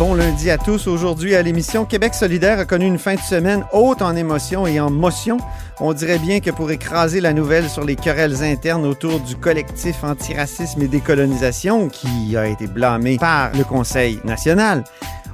Bon lundi à tous. Aujourd'hui à l'émission, Québec solidaire a connu une fin de semaine haute en émotion et en motion. On dirait bien que pour écraser la nouvelle sur les querelles internes autour du collectif antiracisme et décolonisation qui a été blâmé par le Conseil national,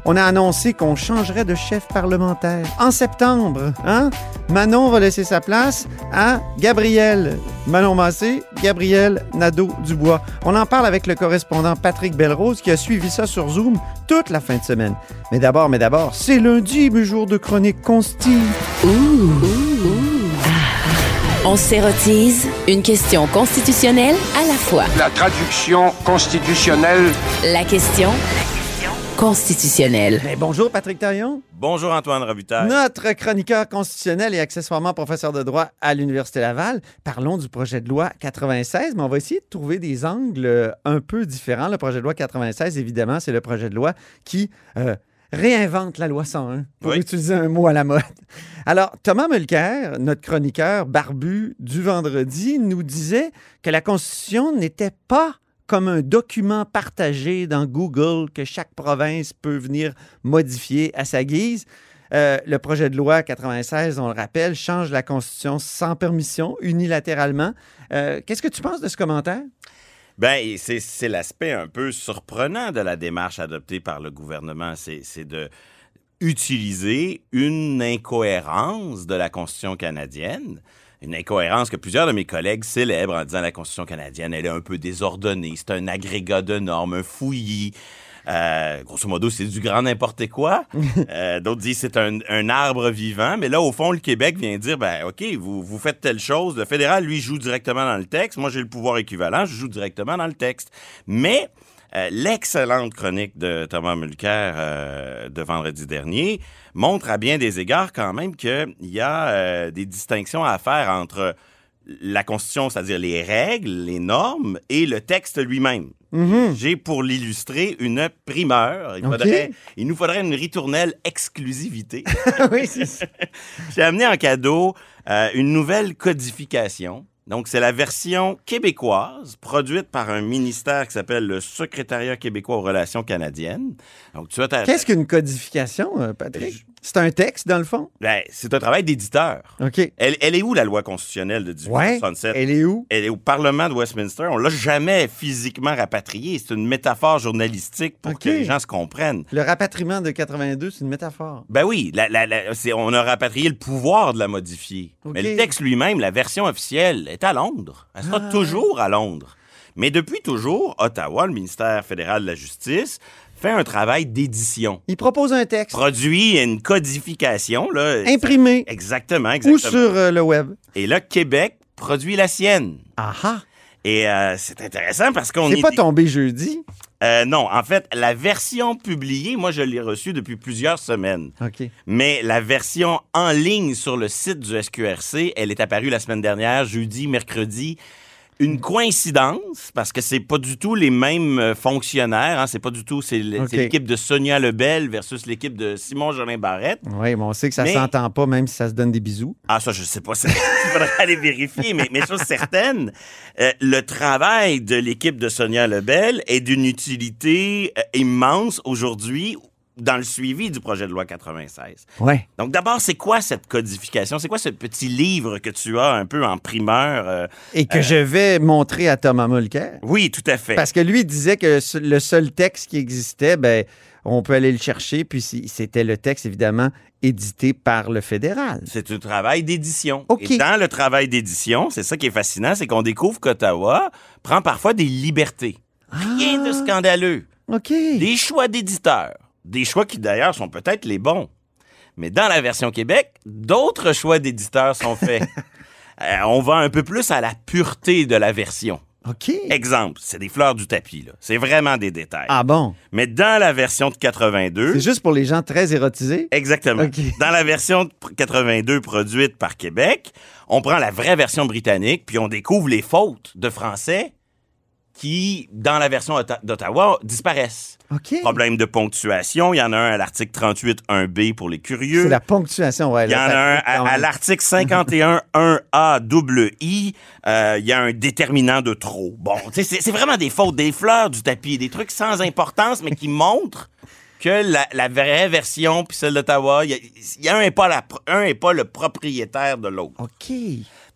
on a annoncé qu'on changerait de chef parlementaire en septembre. Hein? Manon va laisser sa place à Gabriel Manon Massé, Gabriel Nadeau-Dubois. On en parle avec le correspondant Patrick Belrose qui a suivi ça sur Zoom toute la fin de semaine. Mais d'abord, mais d'abord, c'est lundi, mes jours de chronique consti. On s'érotise une question constitutionnelle à la fois. La traduction constitutionnelle La question constitutionnelle. Mais bonjour Patrick Taillon, Bonjour Antoine Robitaille. notre chroniqueur constitutionnel et accessoirement professeur de droit à l'Université Laval. Parlons du projet de loi 96, mais on va essayer de trouver des angles euh, un peu différents. Le projet de loi 96, évidemment, c'est le projet de loi qui euh, réinvente la loi 101, pour Oui. utiliser un mot à la mode. Alors, Thomas Mulcair, notre chroniqueur barbu du vendredi, nous disait que la Constitution n'était pas comme un document partagé dans Google que chaque province peut venir modifier à sa guise. Euh, le projet de loi 96, on le rappelle, change la Constitution sans permission, unilatéralement. Euh, Qu'est-ce que tu penses de ce commentaire? Ben, c'est l'aspect un peu surprenant de la démarche adoptée par le gouvernement. C'est de utiliser une incohérence de la Constitution canadienne. Une incohérence que plusieurs de mes collègues célèbrent en disant la Constitution canadienne, elle est un peu désordonnée, c'est un agrégat de normes, un fouillis. Euh, grosso modo, c'est du grand n'importe quoi. Euh, D'autres disent c'est un, un arbre vivant. Mais là, au fond, le Québec vient dire, ben OK, vous, vous faites telle chose. Le fédéral, lui, joue directement dans le texte. Moi, j'ai le pouvoir équivalent, je joue directement dans le texte. Mais euh, l'excellente chronique de Thomas Mulcair euh, de vendredi dernier montre à bien des égards quand même qu'il y a euh, des distinctions à faire entre la Constitution, c'est-à-dire les règles, les normes, et le texte lui-même. J'ai pour l'illustrer une primeur. Il, nous faudrait une ritournelle exclusivité. oui, c'est ça. J'ai amené en cadeau euh, une nouvelle codification. Donc, c'est la version québécoise produite par un ministère qui s'appelle le Secrétariat québécois aux relations canadiennes. Donc, tu as ta- Qu'est-ce qu'une codification, euh, Patrick? C'est un texte, dans le fond? Ben, c'est un travail d'éditeur. OK. Elle, elle est où, la loi constitutionnelle de Ouais. 1867? Elle est où? Elle est au Parlement de Westminster. On l'a jamais physiquement rapatriée. C'est une métaphore journalistique pour que les gens se comprennent. Le rapatriement de 82, c'est une métaphore. Ben oui, la- la- la- c'est- on a rapatrié le pouvoir de la modifier. Mais le texte lui-même, la version officielle, est à Londres. Elle sera Ah. toujours à Londres. Mais depuis toujours, Ottawa, le ministère fédéral de la Justice, fait un travail d'édition. Il propose un texte Produit une codification. Là, imprimé Exactement, ou exactement. sur euh, le web. Et là, Québec produit la sienne. Ah ah! Et euh, c'est intéressant parce qu'on C'est est... pas tombé jeudi. Euh, non, en fait, la version publiée, moi, je l'ai reçue depuis plusieurs semaines. OK. Mais la version en ligne sur le site du SQRC, elle est apparue la semaine dernière, jeudi, mercredi. Une coïncidence, parce que c'est pas du tout les mêmes euh, fonctionnaires. Hein, c'est pas du tout. C'est l'équipe de Sonia Lebel versus l'équipe de Simon Jolin Barrette. Oui, mais on sait que ça Mais- s'entend pas, même si ça se donne des bisous. Ah, ça, je sais pas. Il faudrait aller vérifier. Mais, mais chose certaine, euh, le travail de l'équipe de Sonia Lebel est d'une utilité euh, immense aujourd'hui dans le suivi du projet de loi 96. Ouais. Donc d'abord, c'est quoi cette codification? C'est quoi ce petit livre que tu as un peu en primeur? euh? Et que je vais montrer à Thomas Mulcair? Oui, tout à fait. Parce que lui disait que le seul texte qui existait, ben, on peut aller le chercher, puis c'était le texte, évidemment, édité par le fédéral. C'est un travail d'édition. OK. Et dans le travail d'édition, c'est ça qui est fascinant, c'est qu'on découvre qu'Ottawa prend parfois des libertés. Rien de scandaleux. OK. Des choix d'éditeurs. Des choix qui d'ailleurs sont peut-être les bons. Mais dans la version Québec, d'autres choix d'éditeurs sont faits. Euh, on va un peu plus à la pureté de la version. OK. Exemple, c'est des fleurs du tapis, là. C'est vraiment des détails. Ah bon? Mais dans la version de 82, C'est juste pour les gens très érotisés? Exactement. Dans la version de 82 produite par Québec, on prend la vraie version britannique, puis on découvre les fautes de français qui, dans la version d'Ottawa, disparaissent. OK. Problème de ponctuation, il y en a un à l'article 38 1B pour les curieux. C'est la ponctuation, ouais. Il y en a un à, à l'article 51 1A double I. euh, Il y a un déterminant de trop. Bon, c'est vraiment des fautes, des fleurs du tapis, des trucs sans importance, mais qui montrent que la, la vraie version puis celle d'Ottawa, il y y a un n'est pas, la pr- un est pas le propriétaire de l'autre. OK.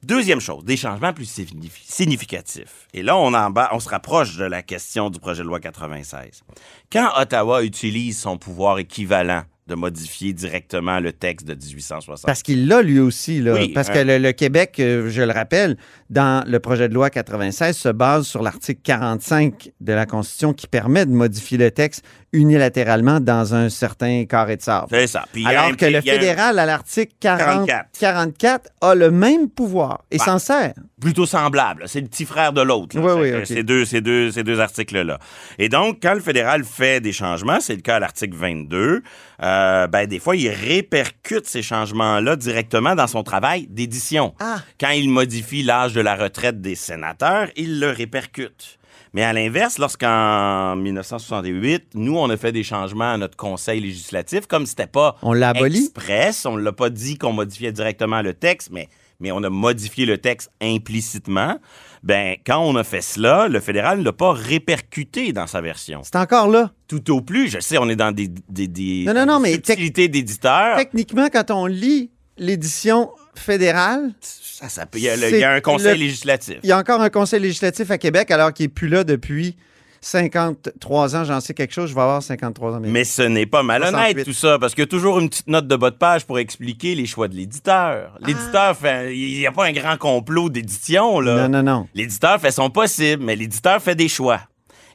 Deuxième chose, des changements plus signif- significatifs. Et là, on, en bas, on se rapproche de la question du projet de loi 96. Quand Ottawa utilise son pouvoir équivalent de modifier directement le texte de 1860, Parce qu'il l'a lui aussi, là. Oui, Parce hein. que le, le Québec, euh, je le rappelle, dans le projet de loi 96, se base sur l'article 45 de la Constitution qui permet de modifier le texte unilatéralement dans un certain carré de sable. c'est ça. Puis Alors un que le un- fédéral, à l'article 40 44. 44, a le même pouvoir et Bah. s'en sert. plutôt semblable. C'est le petit frère de l'autre. Oui, oui. Ces deux, ces deux, ces deux articles-là. Et donc, quand le fédéral fait des changements, c'est le cas à l'article 22, euh, ben, des fois, il répercute ces changements-là directement dans son travail d'édition. Ah. Quand il modifie l'âge de la retraite des sénateurs, il le répercute. Mais à l'inverse, lorsqu'en 1968, nous, on a fait des changements à notre conseil législatif, comme c'était pas On l'a express, on l'a pas dit qu'on modifiait directement le texte, mais, mais on a modifié le texte implicitement. Ben, quand on a fait cela, le fédéral ne l'a pas répercuté dans sa version. C'est encore là. Tout au plus, je sais, on est dans des, des, des, Non, non, non, des mais subtilités d'éditeurs. Techniquement, quand on lit l'édition fédérale, Ça, ça peut- il, y a le- il y a un conseil le- législatif. il y a encore un conseil législatif à Québec alors qu'il n'est plus là depuis 53 ans. J'en sais quelque chose, je vais avoir 53 ans. Mais ce n'est pas malhonnête 68. tout ça, parce qu'il y a toujours une petite note de bas de page pour expliquer les choix de l'éditeur. Ah. L'éditeur fait, il n'y a pas un grand complot d'édition là. Non, non, non. L'éditeur fait son possible, mais l'éditeur fait des choix.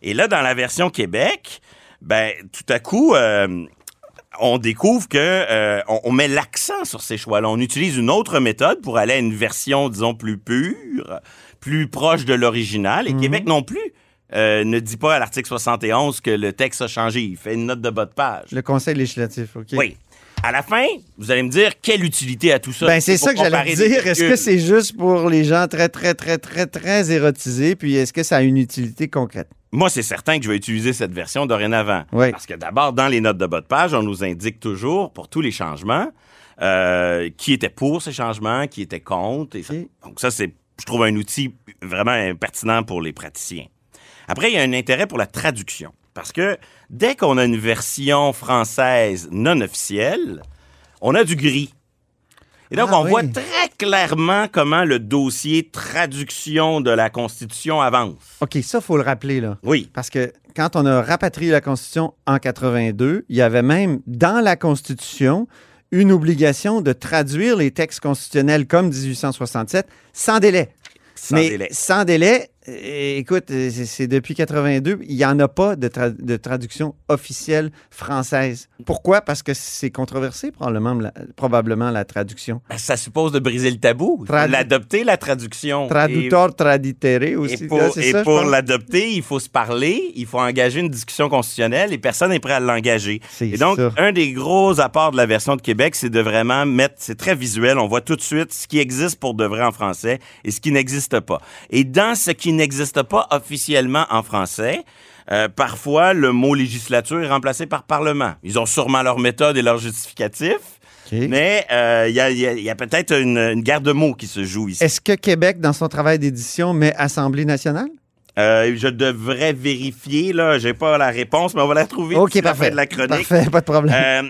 Et là, dans la version Québec, ben tout à coup, euh, on découvre que euh, on, on met l'accent sur ces choix-là. On utilise une autre méthode pour aller à une version, disons, plus pure, plus proche de l'original. Et Mhm. Québec non plus euh, ne dit pas à l'article 71 que le texte a changé. Il fait une note de bas de page. Le conseil législatif, OK. Oui. À la fin, vous allez me dire quelle utilité à tout ça. Ben, c'est ça que j'allais dire. Est-ce que c'est juste pour les gens très, très, très, très, très érotisés? Puis est-ce que ça a une utilité concrète? Moi, c'est certain que je vais utiliser cette version dorénavant. Oui. Parce que d'abord, dans les notes de bas de page, on nous indique toujours, pour tous les changements, euh, qui était pour ces changements, qui était contre. Et ça- Ok. Donc ça, c'est, je trouve, un outil vraiment pertinent pour les praticiens. Après, il y a un intérêt pour la traduction. Parce que dès qu'on a une version française non officielle, on a du gris. Et donc, Ah, on oui. voit très clairement comment le dossier traduction de la Constitution avance. OK, ça, faut le rappeler, là. Oui. Parce que quand on a rapatrié la Constitution en 82, il y avait même dans la Constitution une obligation de traduire les textes constitutionnels comme 1867 sans délai. Sans Mais délai. sans délai, écoute, euh, c'est depuis 82, il n'y en a pas de, tra- de traduction officielle française. Pourquoi? Parce que c'est controversé, probablement la, probablement, la traduction. Ben, Ça suppose de briser le tabou. L'adopter, la traduction. Traducteur traditere Et, aussi. et pour, là, c'est et pour l'adopter, il faut se parler, il faut engager une discussion constitutionnelle et personne n'est prêt à l'engager. Et donc, ça. un des gros apports de la version de Québec, c'est de vraiment mettre, c'est très visuel, on voit tout de suite ce qui existe pour de vrai en français et ce qui n'existe pas. Et dans ce qui n'existe pas officiellement en français, euh, parfois, le mot législature est remplacé par parlement. Ils ont sûrement leur méthode et leur justificatif, mais euh, y a, a- il y a peut-être une, une guerre de mots qui se joue ici. Est-ce que Québec, dans son travail d'édition, met Assemblée nationale? Euh, je devrais vérifier, là. J'ai pas la réponse, mais on va la trouver OK, d'ici la parfait. fin de la chronique. Parfait, pas de problème. Euh,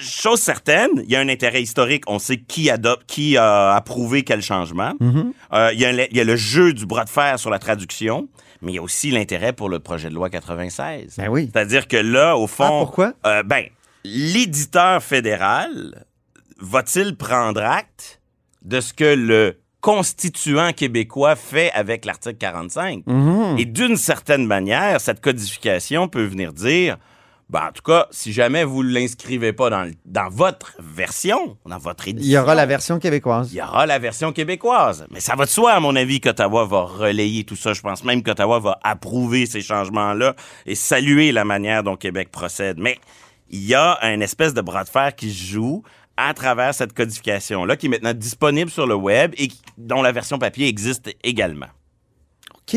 chose certaine, il y a un intérêt historique. On sait qui adopte, qui a approuvé quel changement. Mm-hmm. Euh, il, y y a le jeu du bras de fer sur la traduction, mais il y a aussi l'intérêt pour le projet de loi 96. Ben oui. C'est-à-dire que là, au fond, Ah, pourquoi? ben, l'éditeur fédéral va-t-il prendre acte de ce que le constituant québécois fait avec l'article 45? Mhm. Et d'une certaine manière, cette codification peut venir dire, ben, en tout cas, si jamais vous ne l'inscrivez pas dans, votre version, dans votre édition, Il y aura la version québécoise. il y aura la version québécoise. Mais ça va de soi, à mon avis, qu'Ottawa va relayer tout ça. Je pense même qu'Ottawa va approuver ces changements-là et saluer la manière dont Québec procède. Mais il y a un espèce de bras de fer qui se joue à travers cette codification-là, qui est maintenant disponible sur le web et dont la version papier existe également. OK.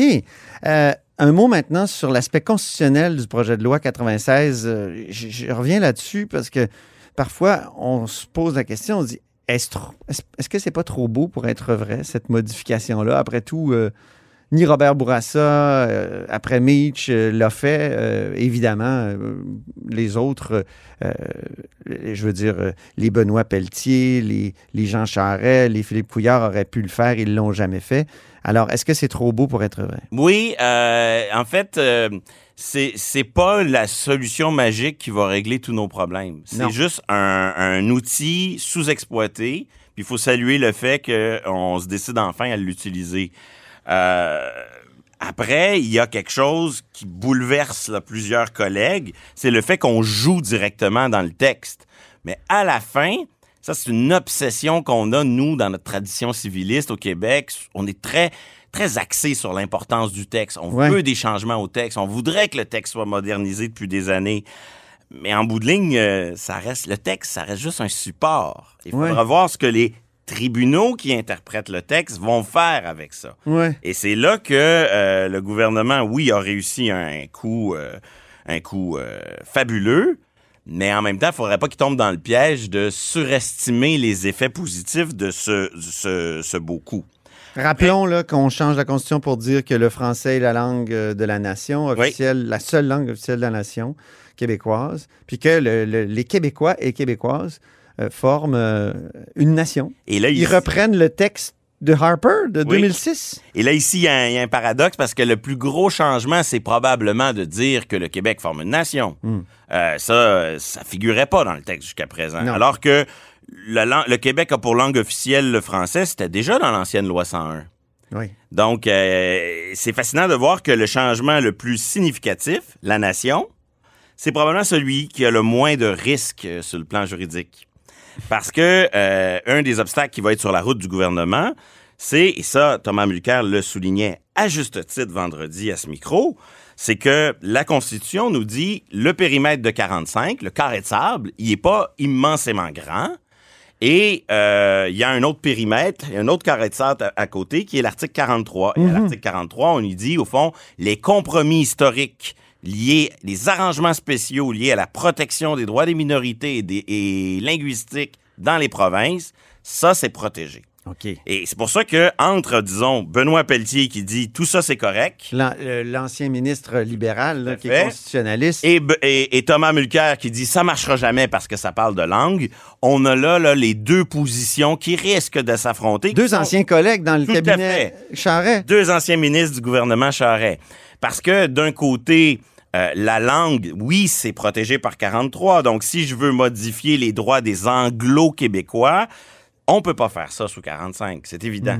Euh, un mot maintenant sur l'aspect constitutionnel du projet de loi 96. Euh, je, reviens là-dessus parce que parfois, on se pose la question, on se dit, est-ce, trop- est-ce- est-ce que c'est pas trop beau pour être vrai, cette modification-là? Après tout, euh, ni Robert Bourassa, euh, après Meach, euh, l'a fait. Euh, évidemment, euh, les autres, je veux dire, les Benoît Pelletier, les, les Jean Charest, les Philippe Couillard auraient pu le faire, ils l'ont jamais fait. Alors, est-ce que c'est trop beau pour être vrai? Oui, en fait, c'est c'est pas la solution magique qui va régler tous nos problèmes. C'est juste un, un outil sous-exploité. Puis il faut saluer le fait qu'on se décide enfin à l'utiliser. Euh, après, il y a quelque chose qui bouleverse là, plusieurs collègues, c'est le fait qu'on joue directement dans le texte. Mais à la fin, ça c'est une obsession qu'on a, nous, dans notre tradition civiliste au Québec. On est très très axé sur l'importance du texte. On Ouais. veut des changements au texte. On voudrait que le texte soit modernisé depuis des années. Mais en bout de ligne, euh, ça reste le texte, ça reste juste un support. Il Ouais. faudra voir ce que les tribunaux qui interprètent le texte vont faire avec ça. Ouais. Et c'est là que euh, le gouvernement, oui, a réussi un coup, euh, un coup euh, fabuleux, mais en même temps, il faudrait pas qu'il tombe dans le piège de surestimer les effets positifs de ce, ce, ce beau coup. Rappelons là, qu'on change la Constitution pour dire que le français est la langue de la nation officielle, la seule langue officielle de la nation québécoise, puis que le- le- les Québécois et Québécoises forment euh, une nation. Et là, Ils il- reprennent le texte de Harper de Oui. 2006. Et là, ici, il y, a un- il y a un paradoxe parce que le plus gros changement, c'est probablement de dire que le Québec forme une nation. Euh, ça, euh, ça figurait pas dans le texte jusqu'à présent. Non. Alors que le Québec a pour langue officielle le français, c'était déjà dans l'ancienne loi 101. Oui. Donc, euh, c'est fascinant de voir que le changement le plus significatif, la nation, c'est probablement celui qui a le moins de risques euh, sur le plan juridique. Parce que euh, un des obstacles qui va être sur la route du gouvernement, c'est, et ça, Thomas Mulcair le soulignait à juste titre vendredi à ce micro, c'est que la Constitution nous dit le périmètre de 45, le carré de sable, il est pas immensément grand. Et euh, il y a un autre périmètre, il y a un autre carré de sable à, à côté qui est l'article 43. Et à l'article 43, on y dit, au fond, les compromis historiques liés, les arrangements spéciaux liés à la protection des droits des minorités et, des, et linguistiques dans les provinces, ça, c'est protégé. OK. Et c'est pour ça que entre, disons, Benoît Pelletier qui dit tout ça, c'est correct, euh, L'ancien ministre libéral là, qui est constitutionnaliste. et, et- et Thomas Mulcair qui dit ça marchera jamais parce que ça parle de langue, on a là, là les deux positions qui risquent de s'affronter. Deux sont anciens collègues dans le Tout cabinet Charret. Deux anciens ministres du gouvernement Charest. Parce que d'un côté, euh, la langue, oui, c'est protégé par 43. Donc, si je veux modifier les droits des anglo-québécois, on peut pas faire ça sous 45. C'est évident.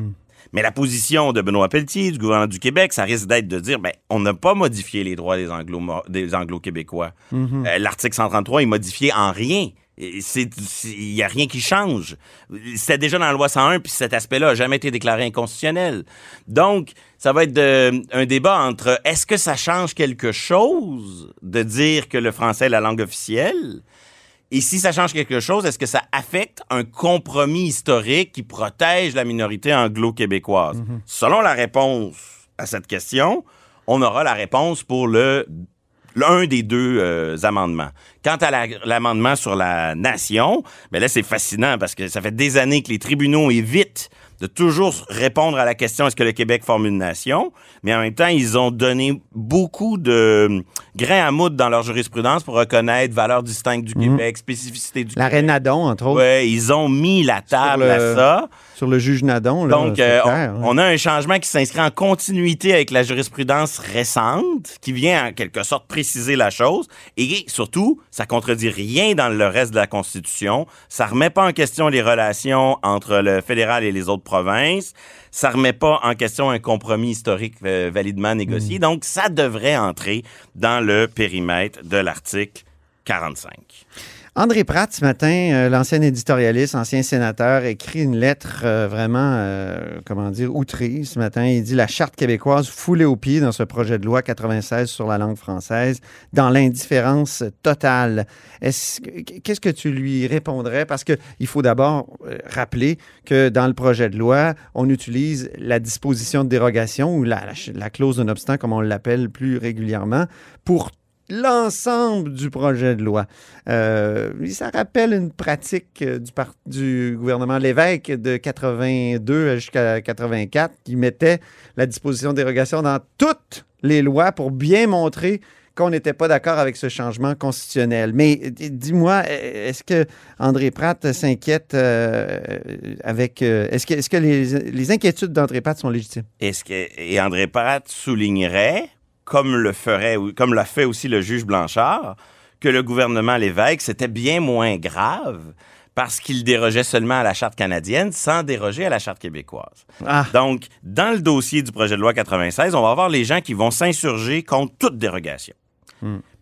Mais la position de Benoît Pelletier, du gouvernement du Québec, ça risque d'être de dire, ben, on n'a pas modifié les droits des anglo des anglo-québécois. Euh, L'article 133 est modifié en rien. Il n'y a rien qui change. C'était déjà dans la loi 101, puis cet aspect-là n'a jamais été déclaré inconstitutionnel. Donc, ça va être de- un débat entre est-ce que ça change quelque chose de dire que le français est la langue officielle? Et si ça change quelque chose, est-ce que ça affecte un compromis historique qui protège la minorité anglo-québécoise? Selon la réponse à cette question, on aura la réponse pour le l'un des deux euh, amendements. Quant à la- l'amendement sur la nation, ben là, c'est fascinant parce que ça fait des années que les tribunaux évitent de toujours répondre à la question est-ce que le Québec forme une nation, mais en même temps, ils ont donné beaucoup de hum, grains à moudre dans leur jurisprudence pour reconnaître valeur distincte du Québec, spécificité du Québec. Nadon, entre autres, Ouais, ils ont mis la table le- à ça. Sur le juge Nadon. là, Donc, euh, clair, on, a un changement qui s'inscrit en continuité avec la jurisprudence récente, qui vient en quelque sorte préciser la chose. Et surtout, ça contredit rien dans le reste de la Constitution. Ça remet pas en question les relations entre le fédéral et les autres provinces. Ça remet pas en question un compromis historique euh, validement négocié. Donc, ça devrait entrer dans le périmètre de l'article 45. André Pratt, ce matin, euh, l'ancien éditorialiste, ancien sénateur, écrit une lettre euh, vraiment, euh, comment dire, outrée ce matin. Il dit la Charte québécoise foulée au pied dans ce projet de loi 96 sur la langue française, dans l'indifférence totale. Est-ce que- Qu'est-ce que tu lui répondrais? Parce qu'il faut d'abord rappeler que dans le projet de loi, on utilise la disposition de dérogation ou la, la, la clause de non-obstant, comme on l'appelle plus régulièrement, pour l'ensemble du projet de loi. Euh, ça rappelle une pratique euh, du, gouvernement Lévesque de 82 jusqu'à 84 qui mettait la disposition de dérogation dans toutes les lois pour bien montrer qu'on n'était pas d'accord avec ce changement constitutionnel. Mais dis-moi, est-ce que André Pratt s'inquiète euh, avec... est-ce que, est-ce que les, les inquiétudes d'André Pratt sont légitimes? Est-ce que et André Pratt soulignerait, comme le ferait, ou- comme l'a fait aussi le juge Blanchard, que le gouvernement Lévesque c'était bien moins grave parce qu'il dérogeait seulement à la charte canadienne sans déroger à la charte québécoise. Ah, Donc, dans le dossier du projet de loi 96, on va avoir les gens qui vont s'insurger contre toute dérogation.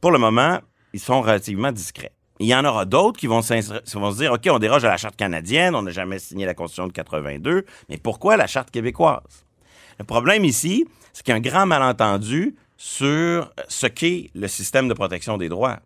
Pour le moment, ils sont relativement discrets. Il y en aura d'autres qui vont, vont se dire, OK, on déroge à la charte canadienne, on n'a jamais signé la Constitution de 82, mais pourquoi la charte québécoise? Le problème ici, c'est qu'il y a un grand malentendu sur ce qu'est le système de protection des droits.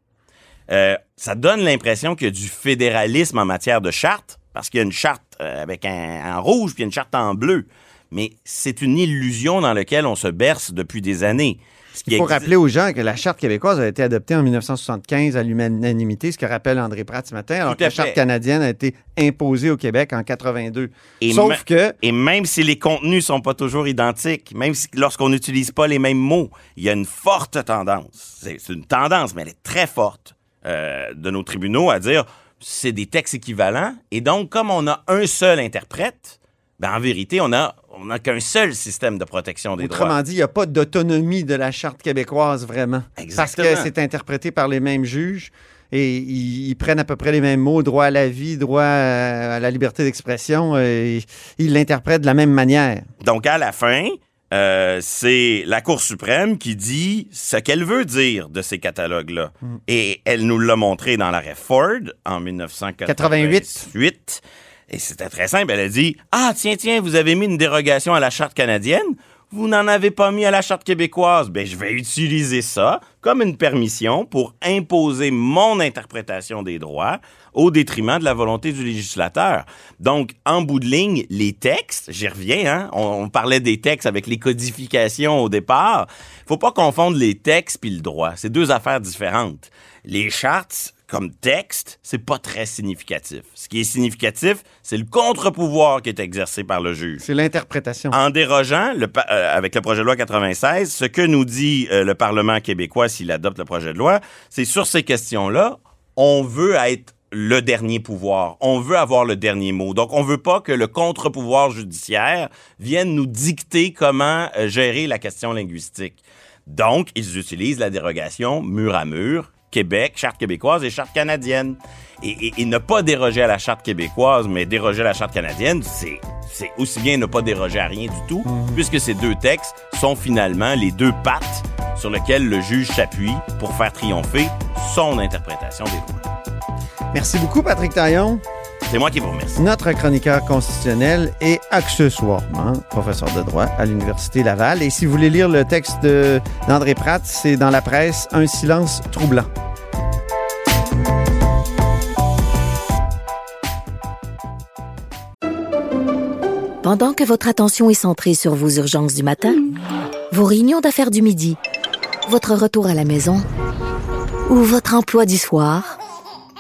Euh, ça donne l'impression qu'il y a du fédéralisme en matière de charte, parce qu'il y a une charte euh, en rouge puis une charte en bleu. Mais c'est une illusion dans laquelle on se berce depuis des années. Il faut existe- rappeler aux gens que la Charte québécoise a été adoptée en 1975 à l'unanimité, ce que rappelle André Pratt ce matin, alors que la Charte canadienne a été imposée au Québec en 82. Et Sauf que Et même si les contenus sont pas toujours identiques, même si lorsqu'on n'utilise pas les mêmes mots, il y a une forte tendance. C'est c'est une tendance, mais elle est très forte euh, de nos tribunaux à dire c'est des textes équivalents. Et donc, comme on a un seul interprète, ben en vérité, on a on n'a qu'un seul système de protection des droits. Autrement dit, il n'y a pas d'autonomie de la Charte québécoise vraiment. Exactement. Parce que c'est interprété par les mêmes juges et ils, ils prennent à peu près les mêmes mots, droit à la vie, droit à, à la liberté d'expression, et ils l'interprètent de la même manière. Donc, à la fin, euh, c'est la Cour suprême qui dit ce qu'elle veut dire de ces catalogues-là. Et elle nous l'a montré dans l'arrêt Ford en 1988. Et c'était très simple. Elle a dit Ah, tiens, tiens, vous avez mis une dérogation à la Charte canadienne. Vous n'en avez pas mis à la Charte québécoise. Ben, je vais utiliser ça comme une permission pour imposer mon interprétation des droits au détriment de la volonté du législateur. Donc, en bout de ligne, les textes, j'y reviens, hein, on, parlait des textes avec les codifications au départ. Faut pas confondre les textes puis le droit. C'est deux affaires différentes. Les chartes, comme texte, c'est pas très significatif. Ce qui est significatif, c'est le contre-pouvoir qui est exercé par le juge. C'est l'interprétation. En dérogeant, le euh, avec le projet de loi 96, ce que nous dit euh, le Parlement québécois s'il adopte le projet de loi, c'est sur ces questions-là, on veut être le dernier pouvoir. On veut avoir le dernier mot. Donc, on veut pas que le contre-pouvoir judiciaire vienne nous dicter comment euh, gérer la question linguistique. Donc, ils utilisent la dérogation mur à mur, Québec, charte québécoise et charte canadienne. Et, et- et ne pas déroger à la charte québécoise, mais déroger à la charte canadienne, c'est, c'est aussi bien ne pas déroger à rien du tout, puisque ces deux textes sont finalement les deux pattes sur lesquelles le juge s'appuie pour faire triompher son interprétation des droits. Merci beaucoup, Patrick Taillon, C'est moi qui vous remercie. notre chroniqueur constitutionnel et accessoirement professeur de droit à l'Université Laval. Et si vous voulez lire le texte d'André Pratt, c'est dans la presse Un silence troublant. Pendant que votre attention est centrée sur vos urgences du matin, vos réunions d'affaires du midi, votre retour à la maison ou votre emploi du soir?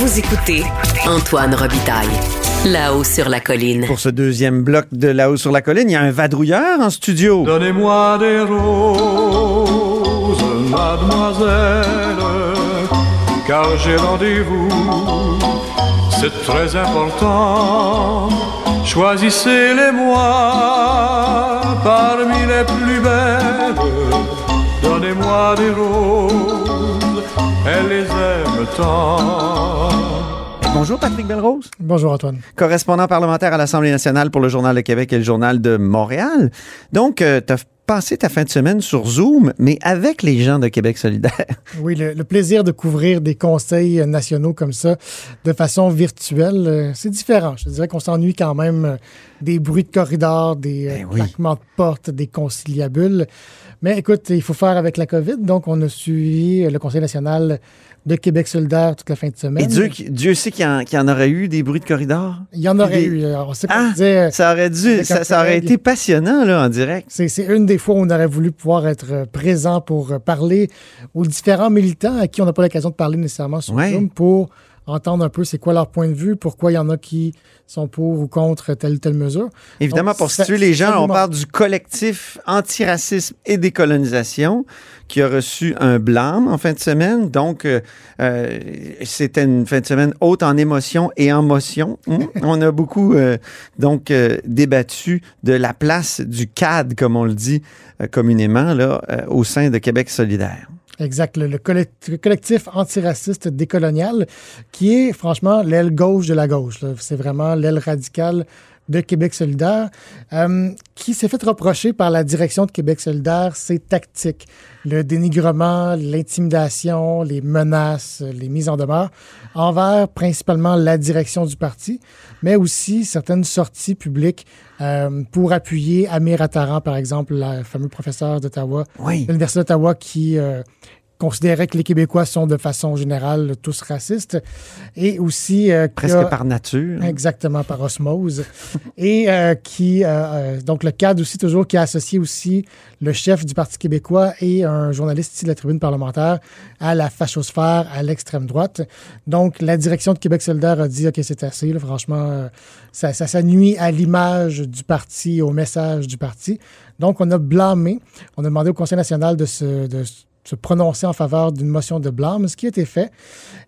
Vous écoutez Antoine Robitaille, là-haut sur la colline. Pour ce deuxième bloc de là-haut sur la colline, il y a un vadrouilleur en studio. Donnez-moi des roses, mademoiselle, car j'ai rendez-vous. C'est très important. Choisissez-les-moi parmi les plus belles. Donnez-moi des roses, elle les aime tant. Bonjour Patrick Belrose, Bonjour Antoine. correspondant parlementaire à l'Assemblée nationale pour le Journal de Québec et le Journal de Montréal. Donc, tu as passé ta fin de semaine sur Zoom, mais avec les gens de Québec solidaire. Oui, le, le plaisir de couvrir des conseils euh, nationaux comme ça de façon virtuelle, euh, c'est différent. Je dirais qu'on s'ennuie quand même euh, des bruits de corridor, des euh, Ben oui. claquements de portes, des conciliabules. Mais écoute, il faut faire avec la COVID. Donc, on a suivi euh, le Conseil national de Québec solidaire toute la fin de semaine. Et Dieu, Dieu sait qu'il y, y en aurait eu des bruits de corridor. Il y en aurait Des- eu. euh, On sait qu'on Ah, disait... ça aurait dû, ça, ça aurait été passionnant là en direct. C'est, une des fois où on aurait voulu pouvoir être euh, présent pour euh, parler aux différents militants à qui on n'a pas l'occasion de parler nécessairement sur Ouais. Zoom pour entendre un peu c'est quoi leur point de vue, pourquoi il y en a qui sont pour ou contre telle ou telle mesure. Évidemment, Donc, pour situer les gens, on parle du collectif antiracisme et décolonisation qui a reçu un blâme en fin de semaine. Donc, euh, euh, c'était une fin de semaine haute en émotion et en motion. Hum? on a beaucoup euh, donc euh, débattu de la place du CAD, comme on le dit communément, là, au sein de Québec solidaire. Exact, le, le collect- le collectif antiraciste décolonial, qui est franchement l'aile gauche de la gauche. C'est vraiment l'aile radicale de Québec solidaire, euh, qui s'est fait reprocher par la direction de Québec solidaire ses tactiques, le dénigrement, l'intimidation, les menaces, les mises en demeure envers principalement la direction du parti, mais aussi certaines sorties publiques euh, pour appuyer Amir Attaran, par exemple, le fameux professeur d'Ottawa, Oui. l'Université d'Ottawa qui euh, considérait que les Québécois sont de façon générale tous racistes et aussi euh, Presque a- par nature. Exactement, par osmose. Et euh, qui, euh, euh, donc le cadre aussi, toujours, qui a associé aussi le chef du Parti québécois et un journaliste ici de la tribune parlementaire à la fachosphère, à l'extrême droite. Donc, la direction de Québec solidaire a dit, OK, c'est assez, là, franchement, euh, ça, ça, ça nuit à l'image du parti, au message du parti. Donc, on a blâmé, on a demandé au Conseil national de se, de se prononcer en faveur d'une motion de blâme, ce qui a été fait.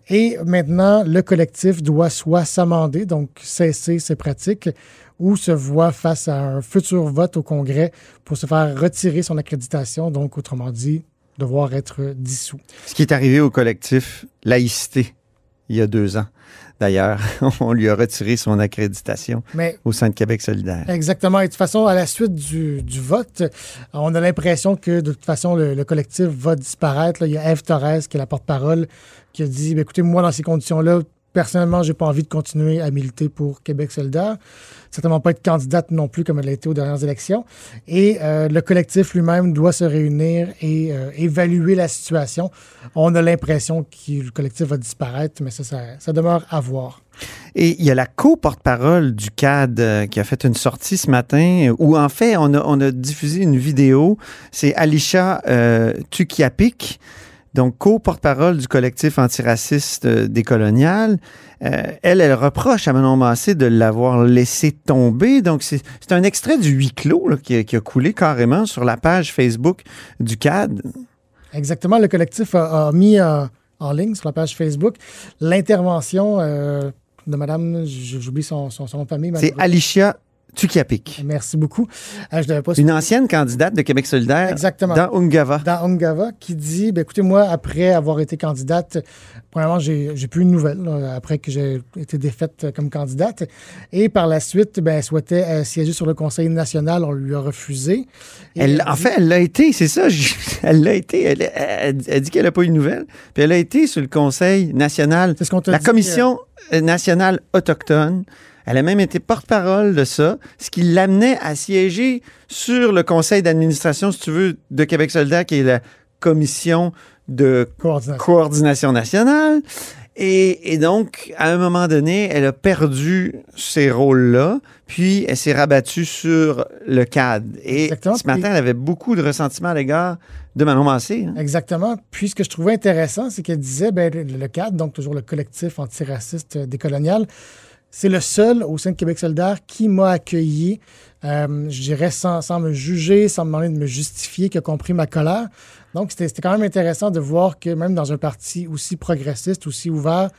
Et maintenant, le collectif doit soit s'amender, donc cesser ses pratiques, ou se voit face à un futur vote au Congrès pour se faire retirer son accréditation, donc autrement dit, devoir être dissous. Ce qui est arrivé au collectif Laïcité il y a deux ans. D'ailleurs, on lui a retiré son accréditation Mais au sein de Québec solidaire. Exactement. Et de toute façon, à la suite du, du vote, on a l'impression que de toute façon, le, le collectif va disparaître. Là, il y a Eve Torres, qui est la porte-parole, qui a dit Ben, écoutez, moi, dans ces conditions-là, personnellement, j'ai pas envie de continuer à militer pour Québec solidaire. Certainement pas être candidate non plus comme elle a été aux dernières élections. Et euh, le collectif lui-même doit se réunir et euh, évaluer la situation. On a l'impression que le collectif va disparaître, mais ça, ça, demeure à voir. Et il y a la co-porte-parole du CAD euh, qui a fait une sortie ce matin où, en fait, on a, diffusé une vidéo. C'est Alicia Tukiapik, donc co-porte-parole du collectif antiraciste euh, décolonial. Euh, elle, elle reproche à Manon Massé de l'avoir laissé tomber. Donc, c'est un extrait du huis clos là, qui, a, qui a coulé carrément sur la page Facebook du CAD. Exactement. Le collectif a, a mis euh, en ligne sur la page Facebook l'intervention euh, de Madame, j'oublie son, son, son nom de famille. C'est. Alicia Tukiapik. Merci beaucoup. Euh, je devais pas Une ancienne candidate de Québec solidaire Exactement. dans Ungava. dans Ungava qui dit ben, écoutez, moi, après avoir été candidate, premièrement, j'ai plus une nouvelle là, après que j'ai été défaite comme candidate. Et par la suite, ben, elle souhaitait euh, siéger sur le Conseil national. On lui a refusé. Elle, en dit- fait, elle l'a été, c'est ça. Elle l'a été. Elle, elle- elle dit qu'elle n'a pas eu de nouvelles. Puis elle a été sur le Conseil national, c'est ce qu'on la dit Commission euh, nationale autochtone. Elle a même été porte-parole de ça, ce qui l'amenait à siéger sur le conseil d'administration, si tu veux, de Québec solidaire, qui est la commission de coordination. coordination nationale. Et, et donc, à un moment donné, elle a perdu ces rôles-là, puis elle s'est rabattue sur le cadre. Et Exactement. ce matin, elle avait beaucoup de ressentiment à l'égard de Manon Massé. hein. Exactement. Puis ce que je trouvais intéressant, c'est qu'elle disait, ben, le, le CAD, donc toujours le collectif antiraciste euh, décolonial, c'est le seul au sein de Québec solidaire qui m'a accueilli, euh, je dirais, sans, sans me juger, sans me demander de me justifier, qui a compris ma colère. Donc, c'était quand même intéressant de voir que même dans un parti aussi progressiste, aussi ouvert,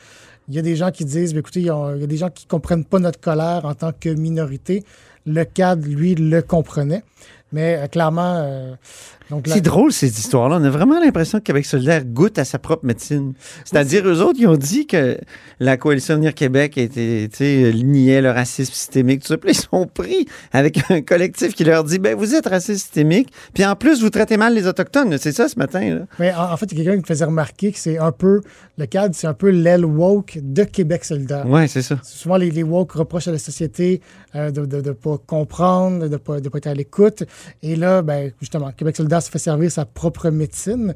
il y a des gens qui disent, écoutez, il y, a, il y a des gens qui ne comprennent pas notre colère en tant que minorité. Le CAD, lui, le comprenait. Mais euh, clairement... euh, donc là- C'est drôle, ces histoires-là. On a vraiment l'impression que Québec solidaire goûte à sa propre médecine. C'est-à-dire, eux autres, ils ont dit que la coalition Venir Québec était, sais, niait le racisme systémique, tout ça. Puis là, ils sont pris avec un collectif qui leur dit, ben, vous êtes raciste systémique, puis en plus, vous traitez mal les Autochtones. C'est ça, ce matin, là. Mais en, en fait, il y a quelqu'un qui me faisait remarquer que c'est un peu, le cadre, c'est un peu l'aile woke de Québec solidaire. Ouais, c'est ça. Souvent, les, les woke reprochent à la société euh, de ne pas comprendre, de ne pas, de pas être à l'écoute. Et là, ben, justement, Québec solidaire se fait servir sa propre médecine.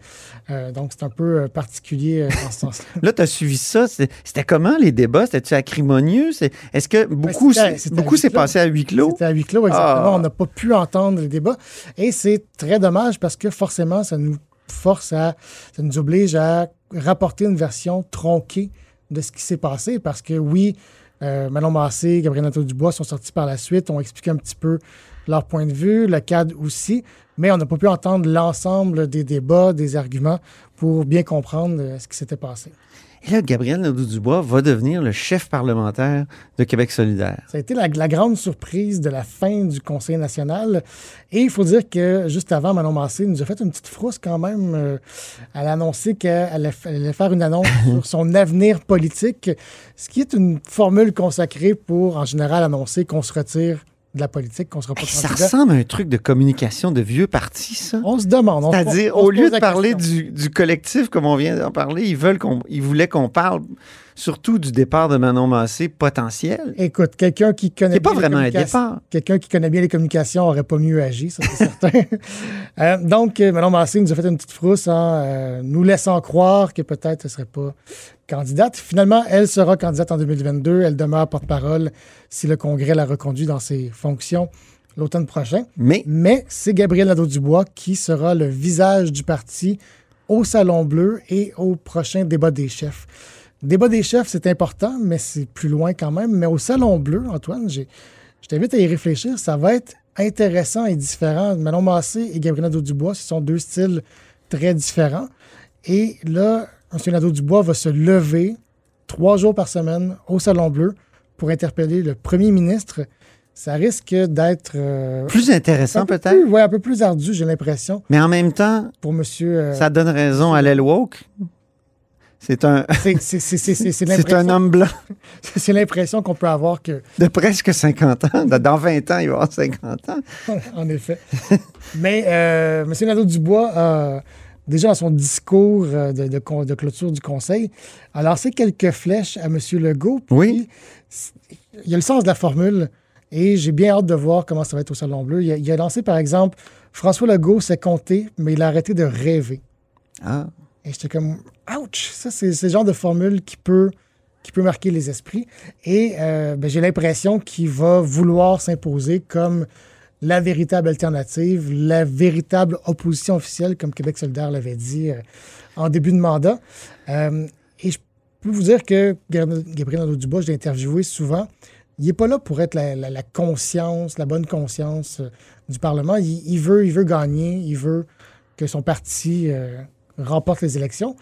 Euh, donc, c'est un peu euh, particulier euh, dans ce sens-là. Là, tu as suivi ça. C'était comment les débats? C'était-tu acrimonieux? Est-ce que beaucoup, Ben, beaucoup huis s'est passé à huis clos? C'était à huis clos, exactement. Ah. On n'a pas pu entendre les débats. Et c'est très dommage parce que forcément, ça nous force à, ça nous oblige à rapporter une version tronquée de ce qui s'est passé parce que oui, euh, Manon Massé, Gabriel Nadeau-Dubois sont sortis par la suite, ont expliqué un petit peu leur point de vue, le cadre aussi, mais on n'a pas pu entendre l'ensemble des débats, des arguments pour bien comprendre euh, ce qui s'était passé. Et là, Gabriel Nadeau-Dubois va devenir le chef parlementaire de Québec solidaire. Ça a été la, la grande surprise de la fin du Conseil national. Et il faut dire que juste avant, Manon Massé nous a fait une petite frousse quand même. Euh, elle a annoncé qu'elle allait, allait faire une annonce sur son avenir politique, ce qui est une formule consacrée pour, en général, annoncer qu'on se retire de la politique, qu'on sera pas Hey, ça ressemble à un truc de communication de vieux parti, ça. On se demande. on se- C'est-à-dire, au lieu de parler du, du collectif comme on vient d'en parler, ils veulent qu'on, ils voulaient qu'on parle surtout du départ de Manon Massé potentiel. Écoute, quelqu'un qui connaît C'est pas bien les vraiment un départ. Quelqu'un qui connaît bien les communications aurait pas mieux agi, ça c'est certain. Euh, donc, euh, Manon Massé nous a fait une petite frousse en euh, nous laissant croire que peut-être elle ne serait pas candidate. Finalement, elle sera candidate en 2022. Elle demeure porte-parole si le Congrès la reconduit dans ses fonctions l'automne prochain. Mais Mais c'est Gabriel Nadeau-Dubois qui sera le visage du parti au Salon Bleu et au prochain débat des chefs. Débat des chefs, c'est important, mais c'est plus loin quand même. Mais au Salon Bleu, Antoine, j'ai- je t'invite à y réfléchir. Ça va être intéressant et différent. Manon Massé et Gabriel Nadeau-Dubois, ce sont deux styles très différents. Et là, M. Nadeau-Dubois va se lever trois jours par semaine au Salon Bleu pour interpeller le premier ministre. Ça risque d'être... euh, plus intéressant peu peut-être? ouais, un peu plus ardu, j'ai l'impression, Mais en même temps, pour monsieur. euh, ça donne raison à l'aile woke. C'est un, c'est- homme blanc C'est l'impression qu'on peut avoir que, de presque 50 ans. Dans 20 ans, il va avoir 50 ans. en effet. Mais euh, M. Nadeau-Dubois a, déjà dans son discours euh, de, de con- de clôture du Conseil, a lancé quelques flèches à M. Legault. Oui. Il a le sens de la formule et j'ai bien hâte de voir comment ça va être au Salon Bleu. Il a, il a lancé, par exemple, François Legault s'est compté, mais il a arrêté de rêver. Ah. Et j'étais comme, ouch! Ça, c'est le genre de formule qui peut, qui peut marquer les esprits. Et euh, ben, j'ai l'impression qu'il va vouloir s'imposer comme la véritable alternative, la véritable opposition officielle, comme Québec solidaire l'avait dit euh, en début de mandat. Euh, et je peux vous dire que Gabriel Nadeau-Dubois, je l'ai interviewé souvent, il n'est pas là pour être la, conscience, la bonne conscience du Parlement. Il, veut, il veut gagner, il veut que son parti remporte les élections.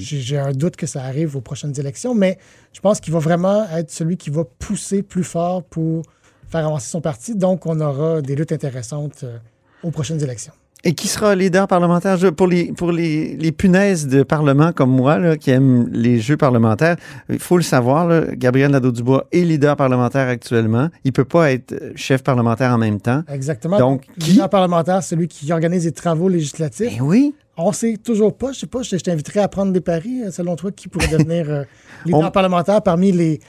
J'ai un doute que ça arrive aux prochaines élections, mais je pense qu'il va vraiment être celui qui va pousser plus fort pour faire avancer son parti. Donc, on aura des luttes intéressantes euh, aux prochaines élections. Et qui sera leader parlementaire? Pour les, pour les, les punaises de Parlement comme moi, là, qui aiment les jeux parlementaires, il faut le savoir, là, Gabriel Nadeau-Dubois est leader parlementaire actuellement. Il peut pas être euh, chef parlementaire en même temps. Exactement. Donc, qui? leader parlementaire, c'est lui qui organise les travaux législatifs. Ben oui. On sait toujours pas. Je sais pas, je, t'inviterais à prendre des paris, euh, selon toi, qui pourrait devenir euh, leader On- parlementaire parmi les.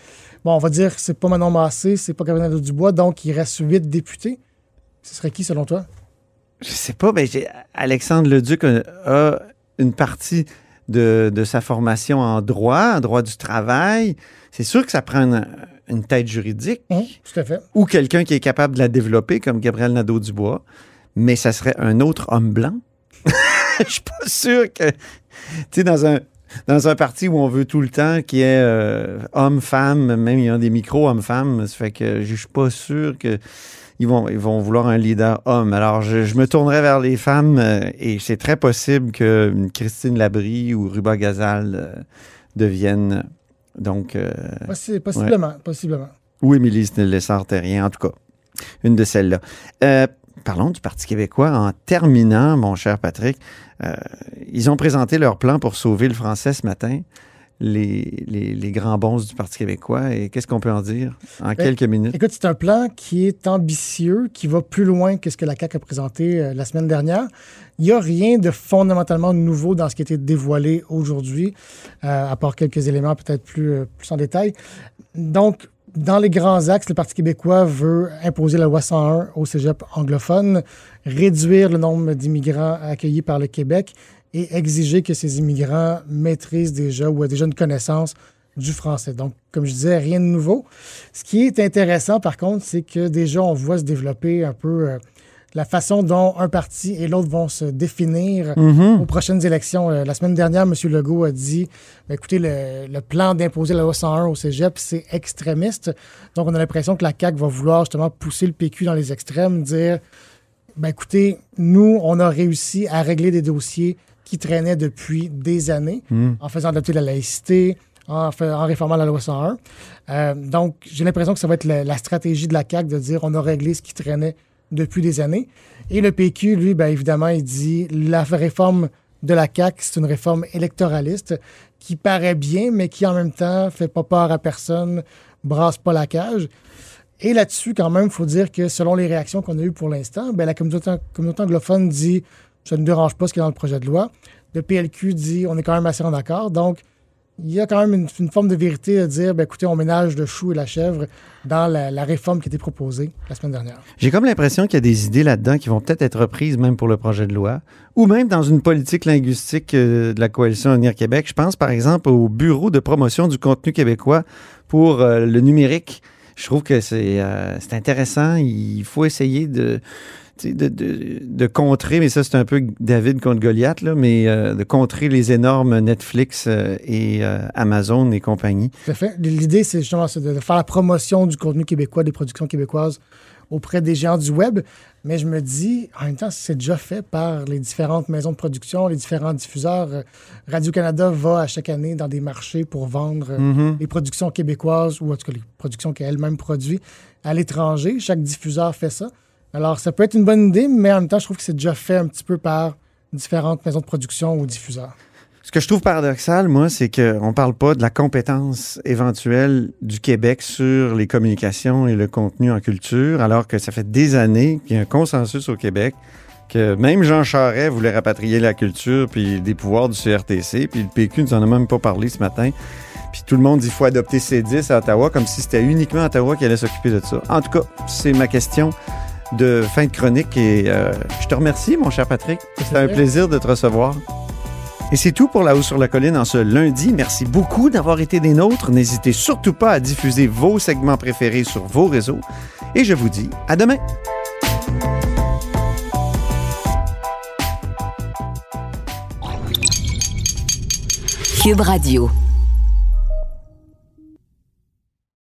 Bon, on va dire que c'est pas Manon Massé, c'est pas Gabriel Nadeau-Dubois, donc il reste huit députés. Ce serait qui, selon toi? Je sais pas, ben j'ai- Alexandre Leduc a, a une partie de, de sa formation en droit, en droit du travail. C'est sûr que ça prend une, une tête juridique Hum, tout à fait. ou quelqu'un qui est capable de la développer, comme Gabriel Nadeau-Dubois, mais ça serait un autre homme blanc. Je suis pas sûr que, tu sais, dans un, dans un parti où on veut tout le temps qu'il y ait euh, homme-femme, même il y a des micros homme-femme, ça fait que je suis pas sûr que ils vont, ils vont vouloir un leader homme. Alors, je, je me tournerai vers les femmes euh, et c'est très possible que Christine Labrie ou Ruba Gazal euh, deviennent, donc, euh, Possi- possiblement, possiblement. ou Émilie Lessard-Terrien, en tout cas, une de celles-là. Euh, parlons du Parti québécois. En terminant, mon cher Patrick, euh, ils ont présenté leur plan pour sauver le français ce matin, les, les, les grands bons du Parti québécois. Et qu'est-ce qu'on peut en dire en quelques minutes? Écoute, c'est un plan qui est ambitieux, qui va plus loin que ce que la CAQ a présenté euh, la semaine dernière. Il n'y a rien de fondamentalement nouveau dans ce qui a été dévoilé aujourd'hui, euh, à part quelques éléments peut-être plus, euh, plus en détail. Donc, dans les grands axes, le Parti québécois veut imposer la loi 101 au cégep anglophone, réduire le nombre d'immigrants accueillis par le Québec et exiger que ces immigrants maîtrisent déjà ou aient déjà une connaissance du français. Donc, comme je disais, rien de nouveau. Ce qui est intéressant, par contre, c'est que déjà, on voit se développer un peu euh, la façon dont un parti et l'autre vont se définir aux prochaines élections. Euh, la semaine dernière, M. Legault a dit ben, écoutez, le, le plan d'imposer la loi 101 au cégep, c'est extrémiste. Donc, on a l'impression que la CAQ va vouloir justement pousser le PQ dans les extrêmes, dire ben, écoutez, nous, on a réussi à régler des dossiers qui traînaient depuis des années en faisant adopter la laïcité, en, fa- en réformant la loi 101. Euh, donc, j'ai l'impression que ça va être la, la stratégie de la CAQ de dire on a réglé ce qui traînait depuis des années. Et le PQ, lui, bien évidemment, il dit la réforme de la CAQ, c'est une réforme électoraliste qui paraît bien, mais qui en même temps fait pas peur à personne, brasse pas la cage. Et là-dessus, quand même, il faut dire que selon les réactions qu'on a eues pour l'instant, ben, la communauté, communauté anglophone dit ça ne dérange pas ce qui est dans le projet de loi. Le PLQ dit on est quand même assez en accord. Donc, il y a quand même une, forme de vérité à dire ben, écoutez, on ménage le chou et la chèvre dans la, réforme qui a été proposée la semaine dernière. J'ai comme l'impression qu'il y a des idées là-dedans qui vont peut-être être reprises même pour le projet de loi, ou même dans une politique linguistique euh, de la coalition Avenir Québec. Je pense par exemple au Bureau de promotion du contenu québécois pour euh, le numérique. Je trouve que c'est euh, intéressant. Il faut essayer de, de, de, de contrer, mais ça c'est un peu David contre Goliath, là, mais euh, de contrer les énormes Netflix euh, et euh, Amazon et compagnie. Tout à fait. L'idée, c'est justement de faire la promotion du contenu québécois, des productions québécoises auprès des géants du web. Mais je me dis, en même temps, c'est déjà fait par les différentes maisons de production, les différents diffuseurs. Radio-Canada va à chaque année dans des marchés pour vendre euh, les productions québécoises ou en tout cas les productions qu'elle-même produit à l'étranger. Chaque diffuseur fait ça. Alors, ça peut être une bonne idée, mais en même temps, je trouve que c'est déjà fait un petit peu par différentes maisons de production ou diffuseurs. Ce que je trouve paradoxal, moi, c'est qu'on ne parle pas de la compétence éventuelle du Québec sur les communications et le contenu en culture, alors que ça fait des années qu'il y a un consensus au Québec que même Jean Charest voulait rapatrier la culture puis des pouvoirs du CRTC, puis le PQ nous en a même pas parlé ce matin. Puis tout le monde dit qu'il faut adopter C10 à Ottawa, comme si c'était uniquement Ottawa qui allait s'occuper de ça. En tout cas, c'est ma question de fin de chronique et euh, je te remercie, mon cher Patrick. C'était un plaisir de te recevoir. Et c'est tout pour La Haut sur la Colline en ce lundi. Merci beaucoup d'avoir été des nôtres. N'hésitez surtout pas à diffuser vos segments préférés sur vos réseaux. Et je vous dis à demain. Cube Radio.